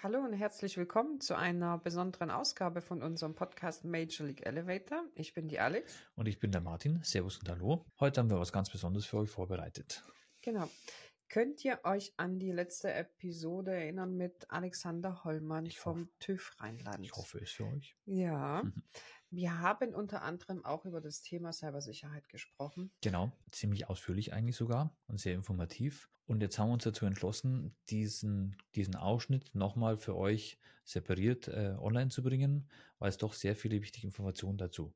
Hallo und herzlich willkommen zu einer besonderen Ausgabe von unserem Podcast Major League Elevator. Ich bin die Alex. Und ich bin der Martin. Servus und Hallo. Heute haben wir was ganz Besonderes für euch vorbereitet. Genau. Könnt ihr euch an die letzte Episode erinnern mit Alexander Hollmann Ich vom hoffe. TÜV Rheinland? Ich hoffe es für euch. Ja. Mhm. Wir haben unter anderem auch über das Thema Cybersicherheit gesprochen. Genau, ziemlich ausführlich eigentlich sogar und sehr informativ. Und jetzt haben wir uns dazu entschlossen, diesen, diesen Ausschnitt nochmal für euch separiert äh, online zu bringen, weil es doch sehr viele wichtige Informationen dazu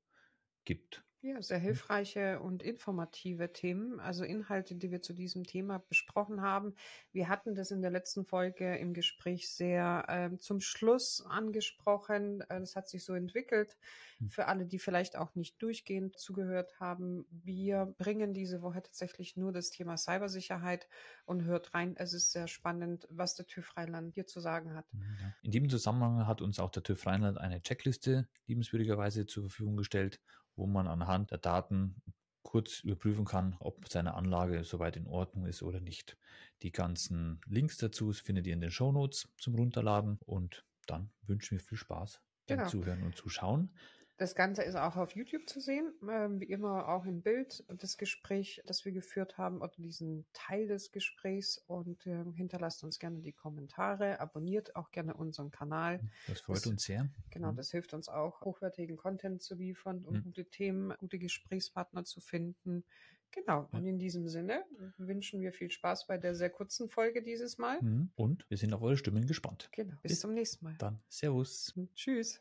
gibt. Ja, sehr hilfreiche und informative Themen, also Inhalte, die wir zu diesem Thema besprochen haben. Wir hatten das in der letzten Folge im Gespräch sehr ähm, zum Schluss angesprochen. Äh, Das hat sich so entwickelt. Hm. Für alle, die vielleicht auch nicht durchgehend zugehört haben, wir bringen diese Woche tatsächlich nur das Thema Cybersicherheit und hört rein. Es ist sehr spannend, was der TÜV Rheinland hier zu sagen hat. Ja. In diesem Zusammenhang hat uns auch der TÜV Rheinland eine Checkliste liebenswürdigerweise zur Verfügung gestellt, wo man anhand der Daten kurz überprüfen kann, ob seine Anlage soweit in Ordnung ist oder nicht. Die ganzen Links dazu findet ihr in den Shownotes zum Runterladen und dann wünschen wir viel Spaß beim Genau. Zuhören und Zuschauen. Das Ganze ist auch auf YouTube zu sehen, ähm, wie immer auch im Bild das Gespräch, das wir geführt haben oder diesen Teil des Gesprächs und ähm, hinterlasst uns gerne die Kommentare, abonniert auch gerne unseren Kanal. Das freut Das- uns sehr. Genau, Mhm. das hilft uns auch, hochwertigen Content zu liefern und Mhm. gute Themen, gute Gesprächspartner zu finden. Genau, und in diesem Sinne wünschen wir viel Spaß bei der sehr kurzen Folge dieses Mal. Mhm. Und wir sind auf eure Stimmen gespannt. Genau, bis Bis zum nächsten Mal. Dann Servus. Tschüss.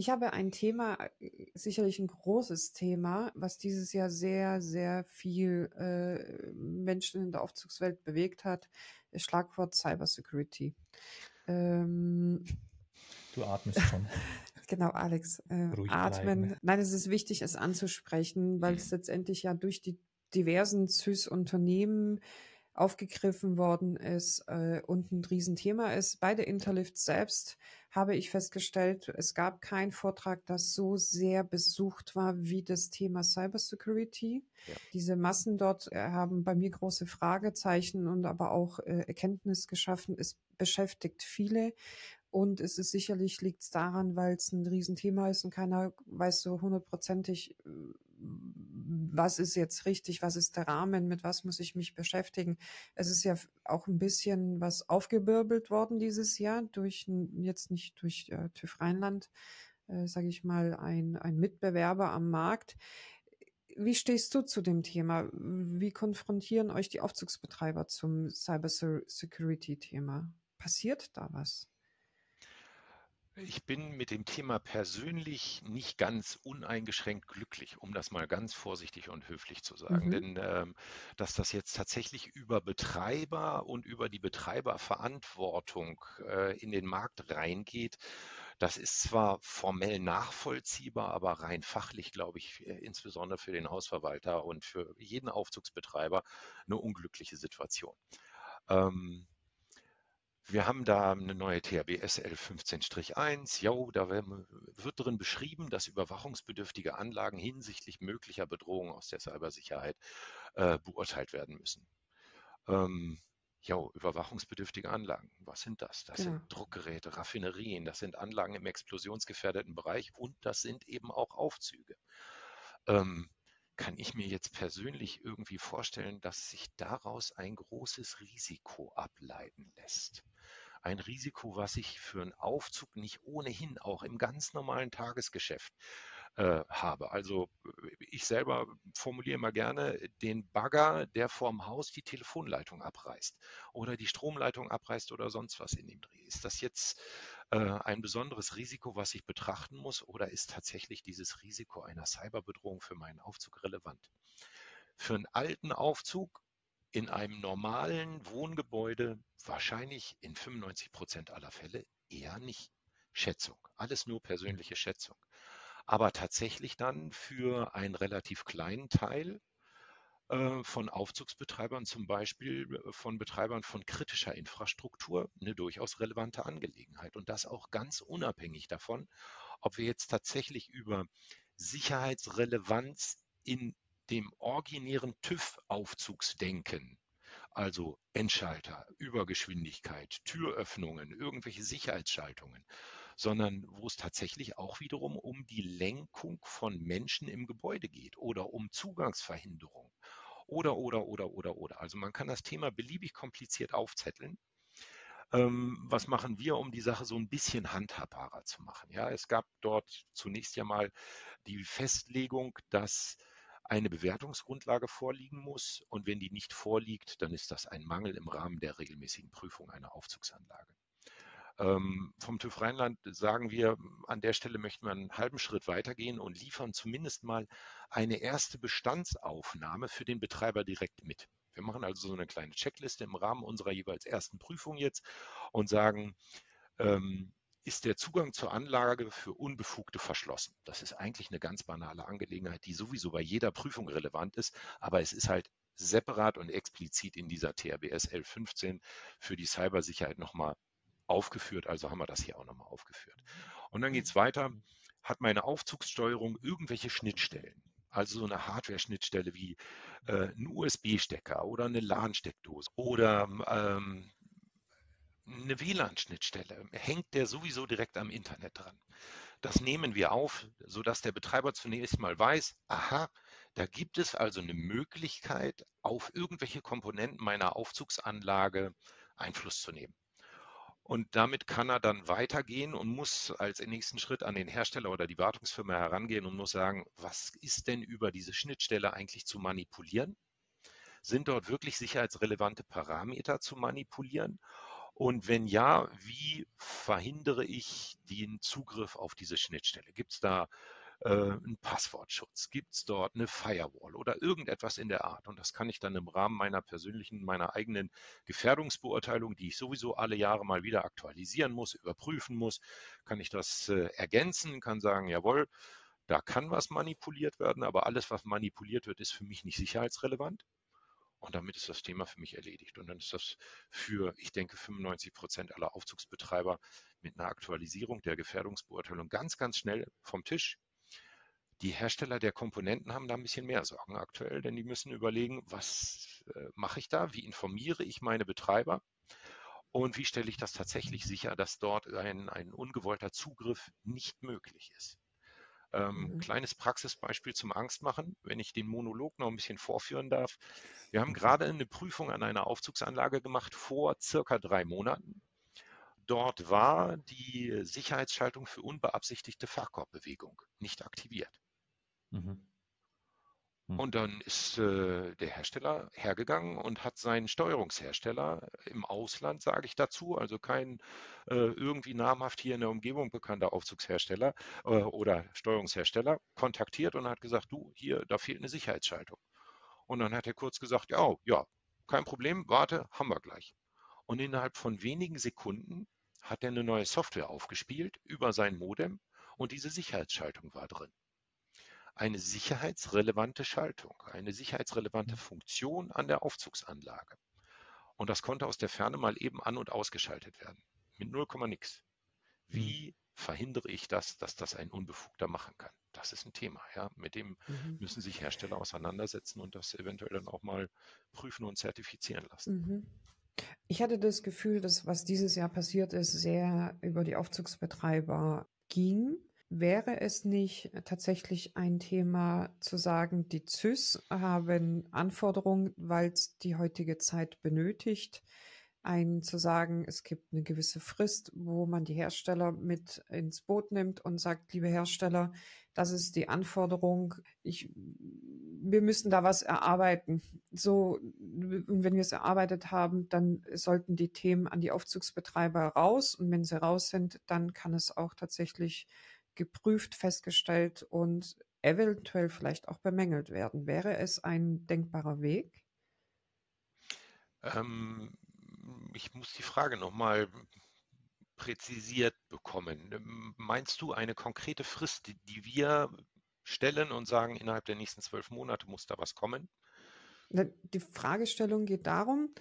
Ich habe ein Thema, äh, sicherlich ein großes Thema, was dieses Jahr sehr, sehr viel äh, Menschen in der Aufzugswelt bewegt hat. Das Schlagwort Cybersecurity. Ähm, Du atmest schon. genau, Alex, äh, Ruhig atmen. bleiben. Nein, es ist wichtig, es anzusprechen, weil es letztendlich ja durch die diversen CIS-Unternehmen aufgegriffen worden ist äh, und ein Riesenthema ist. Bei der Interlift selbst habe ich festgestellt, es gab keinen Vortrag, das so sehr besucht war wie das Thema Cybersecurity. Ja. Diese Massen dort äh, haben bei mir große Fragezeichen und aber auch äh, Erkenntnis geschaffen. Es beschäftigt viele. Und es ist sicherlich liegt es daran, weil es ein Riesenthema ist und keiner weiß so hundertprozentig, äh, was ist jetzt richtig, was ist der Rahmen, mit was muss ich mich beschäftigen. Es ist ja auch ein bisschen was aufgewirbelt worden dieses Jahr durch jetzt nicht durch äh, TÜV Rheinland, äh, sage ich mal, ein, ein Mitbewerber am Markt. Wie stehst du zu dem Thema? Wie konfrontieren euch die Aufzugsbetreiber zum Cybersecurity-Thema? Passiert da was? Ich bin mit dem Thema persönlich nicht ganz uneingeschränkt glücklich, um das mal ganz vorsichtig und höflich zu sagen. Mhm. Denn ähm, dass das jetzt tatsächlich über Betreiber und über die Betreiberverantwortung äh, in den Markt reingeht, das ist zwar formell nachvollziehbar, aber rein fachlich, glaube ich, äh, insbesondere für den Hausverwalter und für jeden Aufzugsbetreiber eine unglückliche Situation. Ähm, wir haben da eine neue THB SL 15-1. Jo, da wird drin beschrieben, dass überwachungsbedürftige Anlagen hinsichtlich möglicher Bedrohungen aus der Cybersicherheit äh, beurteilt werden müssen. Ähm, jo, überwachungsbedürftige Anlagen, was sind das? Das Genau. sind Druckgeräte, Raffinerien, das sind Anlagen im explosionsgefährdeten Bereich und das sind eben auch Aufzüge. Ähm, kann ich mir jetzt persönlich irgendwie vorstellen, dass sich daraus ein großes Risiko ableiten lässt. Ein Risiko, was ich für einen Aufzug nicht ohnehin auch im ganz normalen Tagesgeschäft äh, habe. Also äh, ich selber formuliere mal gerne den Bagger, der vorm Haus die Telefonleitung abreißt oder die Stromleitung abreißt oder sonst was in dem Dreh. Ist das jetzt äh, ein besonderes Risiko, was ich betrachten muss oder ist tatsächlich dieses Risiko einer Cyberbedrohung für meinen Aufzug relevant? Für einen alten Aufzug in einem normalen Wohngebäude wahrscheinlich in 95 Prozent aller Fälle eher nicht. Schätzung, alles nur persönliche Schätzung. Aber tatsächlich dann für einen relativ kleinen Teil äh, von Aufzugsbetreibern, zum Beispiel äh, von Betreibern von kritischer Infrastruktur, eine durchaus relevante Angelegenheit. Und das auch ganz unabhängig davon, ob wir jetzt tatsächlich über Sicherheitsrelevanz in dem originären TÜV-Aufzugsdenken, also Endschalter, Übergeschwindigkeit, Türöffnungen, irgendwelche Sicherheitsschaltungen, sondern wo es tatsächlich auch wiederum um die Lenkung von Menschen im Gebäude geht oder um Zugangsverhinderung oder, oder, oder, oder, oder. Also man kann das Thema beliebig kompliziert aufzetteln. Ähm, was machen wir, um die Sache so ein bisschen handhabbarer zu machen? Ja, es gab dort zunächst ja mal die Festlegung, dass eine Bewertungsgrundlage vorliegen muss. Und wenn die nicht vorliegt, dann ist das ein Mangel im Rahmen der regelmäßigen Prüfung einer Aufzugsanlage. Ähm, vom TÜV Rheinland sagen wir, an der Stelle möchten wir einen halben Schritt weitergehen und liefern zumindest mal eine erste Bestandsaufnahme für den Betreiber direkt mit. Wir machen also so eine kleine Checkliste im Rahmen unserer jeweils ersten Prüfung jetzt und sagen, ähm, ist der Zugang zur Anlage für Unbefugte verschlossen. Das ist eigentlich eine ganz banale Angelegenheit, die sowieso bei jeder Prüfung relevant ist, aber es ist halt separat und explizit in dieser TRBS L15 für die Cybersicherheit nochmal aufgeführt, also haben wir das hier auch nochmal aufgeführt. Und dann geht es weiter, hat meine Aufzugssteuerung irgendwelche Schnittstellen, also so eine Hardware-Schnittstelle wie äh, ein USB-Stecker oder eine LAN-Steckdose oder ähm, eine WLAN-Schnittstelle, hängt der sowieso direkt am Internet dran. Das nehmen wir auf, sodass der Betreiber zunächst mal weiß, aha, da gibt es also eine Möglichkeit, auf irgendwelche Komponenten meiner Aufzugsanlage Einfluss zu nehmen. Und damit kann er dann weitergehen und muss als nächsten Schritt an den Hersteller oder die Wartungsfirma herangehen und muss sagen, was ist denn über diese Schnittstelle eigentlich zu manipulieren? Sind dort wirklich sicherheitsrelevante Parameter zu manipulieren? Und wenn ja, wie verhindere ich den Zugriff auf diese Schnittstelle? Gibt es da äh, einen Passwortschutz? Gibt es dort eine Firewall oder irgendetwas in der Art? Und das kann ich dann im Rahmen meiner persönlichen, meiner eigenen Gefährdungsbeurteilung, die ich sowieso alle Jahre mal wieder aktualisieren muss, überprüfen muss, kann ich das äh, ergänzen, kann sagen, jawohl, da kann was manipuliert werden, aber alles, was manipuliert wird, ist für mich nicht sicherheitsrelevant. Und damit ist das Thema für mich erledigt. Und dann ist das für, ich denke, 95 Prozent aller Aufzugsbetreiber mit einer Aktualisierung der Gefährdungsbeurteilung ganz, ganz schnell vom Tisch. Die Hersteller der Komponenten haben da ein bisschen mehr Sorgen aktuell, denn die müssen überlegen, was äh, mache ich da, wie informiere ich meine Betreiber und wie stelle ich das tatsächlich sicher, dass dort ein, ein ungewollter Zugriff nicht möglich ist. Ähm, mhm. Kleines Praxisbeispiel zum Angstmachen, wenn ich den Monolog noch ein bisschen vorführen darf. Wir haben mhm. gerade eine Prüfung an einer Aufzugsanlage gemacht vor circa drei Monaten. Dort war die Sicherheitsschaltung für unbeabsichtigte Fahrkorbbewegung nicht aktiviert. Mhm. Hm. Und dann ist äh, der Hersteller hergegangen und hat seinen Steuerungshersteller im Ausland, sage ich dazu, also kein äh, irgendwie namhaft hier in der Umgebung bekannter Aufzugshersteller äh, oder Steuerungshersteller, kontaktiert und hat gesagt, du, hier, da fehlt eine Sicherheitsschaltung. Und dann hat er kurz gesagt, ja, ja, kein Problem, warte, haben wir gleich. Und innerhalb von wenigen Sekunden hat er eine neue Software aufgespielt über sein Modem und diese Sicherheitsschaltung war drin eine sicherheitsrelevante Schaltung, eine sicherheitsrelevante mhm. Funktion an der Aufzugsanlage. Und das konnte aus der Ferne mal eben an- und ausgeschaltet werden. Mit 0, nix. Wie mhm. verhindere ich das, dass das ein Unbefugter machen kann? Das ist ein Thema. Ja? Mit dem mhm. müssen sich Hersteller auseinandersetzen und das eventuell dann auch mal prüfen und zertifizieren lassen. Mhm. Ich hatte das Gefühl, dass was dieses Jahr passiert ist, sehr über die Aufzugsbetreiber ging Wäre es nicht tatsächlich ein Thema zu sagen, die ZÜS haben Anforderungen, weil es die heutige Zeit benötigt, ein zu sagen, es gibt eine gewisse Frist, wo man die Hersteller mit ins Boot nimmt und sagt, liebe Hersteller, das ist die Anforderung. Ich, wir müssen da was erarbeiten. So, und wenn wir es erarbeitet haben, dann sollten die Themen an die Aufzugsbetreiber raus. Und wenn sie raus sind, dann kann es auch tatsächlich geprüft, festgestellt und eventuell vielleicht auch bemängelt werden. Wäre es ein denkbarer Weg? Ähm, ich muss die Frage nochmal präzisiert bekommen. Meinst du eine konkrete Frist, die, die wir stellen und sagen, innerhalb der nächsten zwölf Monate muss da was kommen? Die Fragestellung geht darum,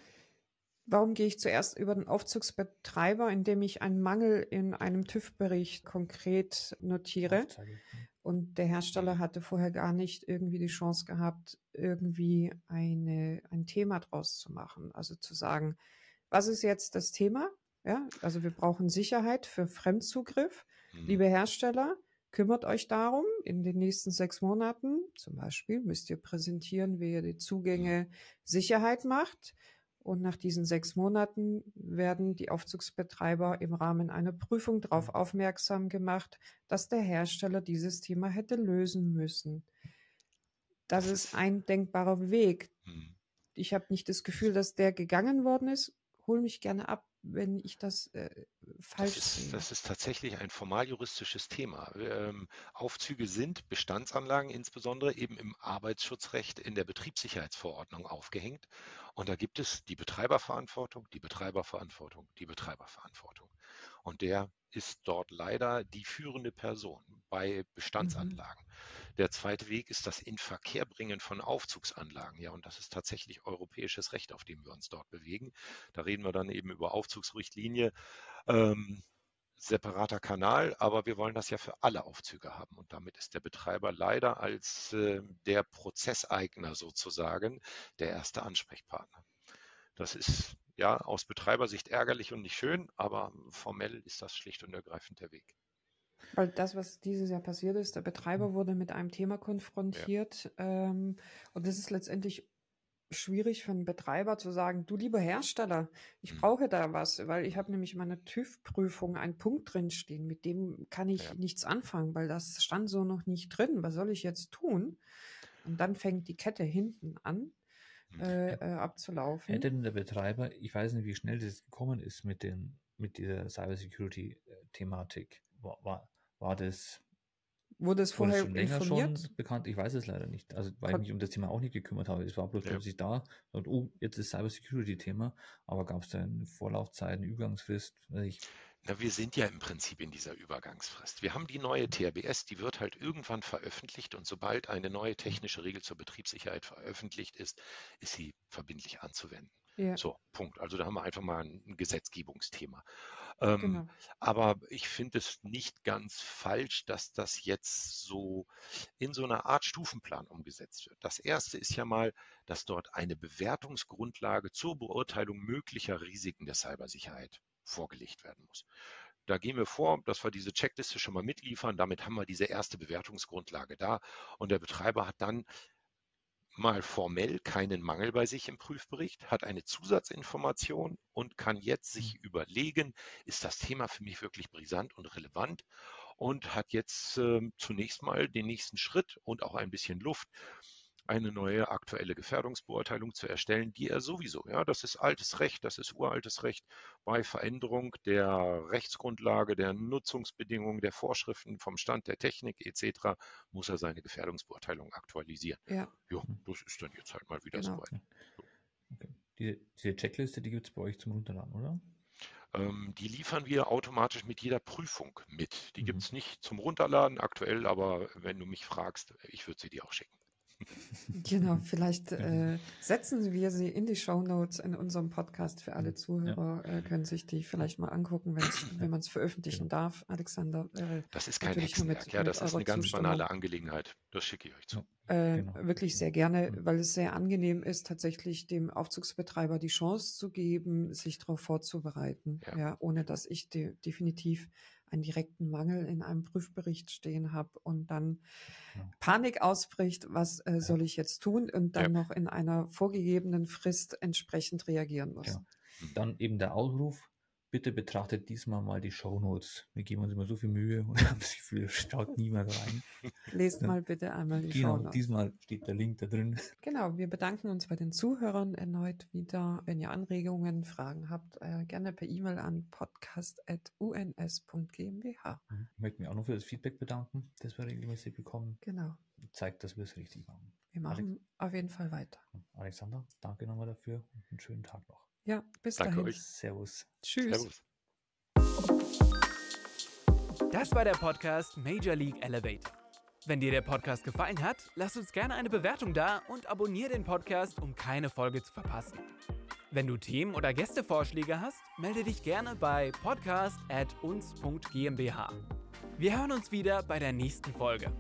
warum gehe ich zuerst über den Aufzugsbetreiber, indem ich einen Mangel in einem TÜV-Bericht konkret notiere. Aufzeige. Und der Hersteller mhm. hatte vorher gar nicht irgendwie die Chance gehabt, irgendwie eine, ein Thema draus zu machen. Also zu sagen, was ist jetzt das Thema? Ja, also wir brauchen Sicherheit für Fremdzugriff. Mhm. Liebe Hersteller, kümmert euch darum. In den nächsten sechs Monaten zum Beispiel müsst ihr präsentieren, wie ihr die Zugänge Sicherheit macht. Und nach diesen sechs Monaten werden die Aufzugsbetreiber im Rahmen einer Prüfung darauf aufmerksam gemacht, dass der Hersteller dieses Thema hätte lösen müssen. Das ist ein denkbarer Weg. Hm. Ich habe nicht das Gefühl, dass der gegangen worden ist. Hol mich gerne ab, wenn ich das äh, falsch das ist, sehe. Das ist tatsächlich ein formaljuristisches Thema. Ähm, Aufzüge sind Bestandsanlagen insbesondere eben im Arbeitsschutzrecht in der Betriebssicherheitsverordnung aufgehängt. Und da gibt es die Betreiberverantwortung, die Betreiberverantwortung, die Betreiberverantwortung. Und der ist dort leider die führende Person bei Bestandsanlagen. Mhm. Der zweite Weg ist das Inverkehrbringen von Aufzugsanlagen. Ja, und das ist tatsächlich europäisches Recht, auf dem wir uns dort bewegen. Da reden wir dann eben über Aufzugsrichtlinie. Ähm, separater Kanal, aber wir wollen das ja für alle Aufzüge haben. Und damit ist der Betreiber leider als äh, der Prozesseigner sozusagen der erste Ansprechpartner. Das ist ja aus Betreibersicht ärgerlich und nicht schön, aber formell ist das schlicht und ergreifend der Weg. Weil das, was dieses Jahr passiert ist, der Betreiber hm. wurde mit einem Thema konfrontiert ja. ähm, und das ist letztendlich schwierig für einen Betreiber zu sagen, du lieber Hersteller, ich mhm. brauche da was, weil ich habe nämlich in meiner TÜV-Prüfung einen Punkt drinstehen, mit dem kann ich ja. nichts anfangen, weil das stand so noch nicht drin. Was soll ich jetzt tun? Und dann fängt die Kette hinten an. Mhm. Äh, äh, abzulaufen. Hätte denn der Betreiber, ich weiß nicht, wie schnell das gekommen ist mit, den, mit dieser Cybersecurity-Thematik, war, war, war das Wurde es vorher schon länger informiert? schon bekannt? Ich weiß es leider nicht. Also, weil Hat ich mich um das Thema auch nicht gekümmert habe. Es war bloß ja. plötzlich da und oh, jetzt ist Cybersecurity-Thema. Aber gab es da eine Vorlaufzeit, eine Übergangsfrist? Ich, na, wir sind ja im Prinzip in dieser Übergangsfrist. Wir haben die neue THBS, die wird halt irgendwann veröffentlicht und sobald eine neue technische Regel zur Betriebssicherheit veröffentlicht ist, ist sie verbindlich anzuwenden. Ja. So, Punkt. Also da haben wir einfach mal ein Gesetzgebungsthema. Ähm, genau. Aber ich finde es nicht ganz falsch, dass das jetzt so in so einer Art Stufenplan umgesetzt wird. Das erste ist ja mal, dass dort eine Bewertungsgrundlage zur Beurteilung möglicher Risiken der Cybersicherheit vorgelegt werden muss. Da gehen wir vor, dass wir diese Checkliste schon mal mitliefern. Damit haben wir diese erste Bewertungsgrundlage da. Und der Betreiber hat dann mal formell keinen Mangel bei sich im Prüfbericht, hat eine Zusatzinformation und kann jetzt sich mhm. überlegen, ist das Thema für mich wirklich brisant und relevant und hat jetzt äh, zunächst mal den nächsten Schritt und auch ein bisschen Luft, eine neue aktuelle Gefährdungsbeurteilung zu erstellen, die er sowieso, ja, das ist altes Recht, das ist uraltes Recht, bei Veränderung der Rechtsgrundlage, der Nutzungsbedingungen, der Vorschriften vom Stand der Technik etc. muss er seine Gefährdungsbeurteilung aktualisieren. Ja. ja das ist dann jetzt halt mal wieder genau. soweit. Okay. Diese, diese Checkliste, die gibt es bei euch zum Runterladen, oder? Ähm, die liefern wir automatisch mit jeder Prüfung mit. Die mhm. gibt es nicht zum Runterladen aktuell, aber wenn du mich fragst, ich würde sie dir auch schicken. Genau, vielleicht äh, setzen wir sie in die Show Notes in unserem Podcast für alle Zuhörer, ja. äh, können sich die vielleicht mal angucken, wenn man es veröffentlichen genau. darf. Alexander. Äh, das ist kein Hexenwerk, mit, ja, das ist eine ganz banale Angelegenheit. Das schicke ich euch zu. Äh, genau. Wirklich sehr gerne, mhm. weil es sehr angenehm ist, tatsächlich dem Aufzugsbetreiber die Chance zu geben, sich darauf vorzubereiten, ja. ja ohne dass ich de definitiv einen direkten Mangel in einem Prüfbericht stehen habe und dann ja. Panik ausbricht, was äh, soll ich jetzt tun und dann noch in einer vorgegebenen Frist entsprechend reagieren muss. Dann eben der Aufruf, bitte betrachtet diesmal mal die Shownotes. Wir geben uns immer so viel Mühe und haben das Gefühl, schaut niemand rein. Lest mal bitte einmal die genau, Shownotes. Diesmal steht der Link da drin. Genau, wir bedanken uns bei den Zuhörern erneut wieder. Wenn ihr Anregungen, Fragen habt, äh, gerne per E-Mail an podcast.uns.gmbh. Mhm. Ich möchte mich auch noch für das Feedback bedanken, das wir regelmäßig bekommen. Genau. Zeigt, dass wir es richtig machen. Wir machen Alex auf jeden Fall weiter. Alexander, danke nochmal dafür und einen schönen Tag noch. Ja, bis Danke dahin. Euch. Servus. Tschüss. Servus. Das war der Podcast Major League Elevator. Wenn dir der Podcast gefallen hat, lass uns gerne eine Bewertung da und abonniere den Podcast, um keine Folge zu verpassen. Wenn du Themen oder Gästevorschläge hast, melde dich gerne bei podcast@uns.gmbh. Wir hören uns wieder bei der nächsten Folge.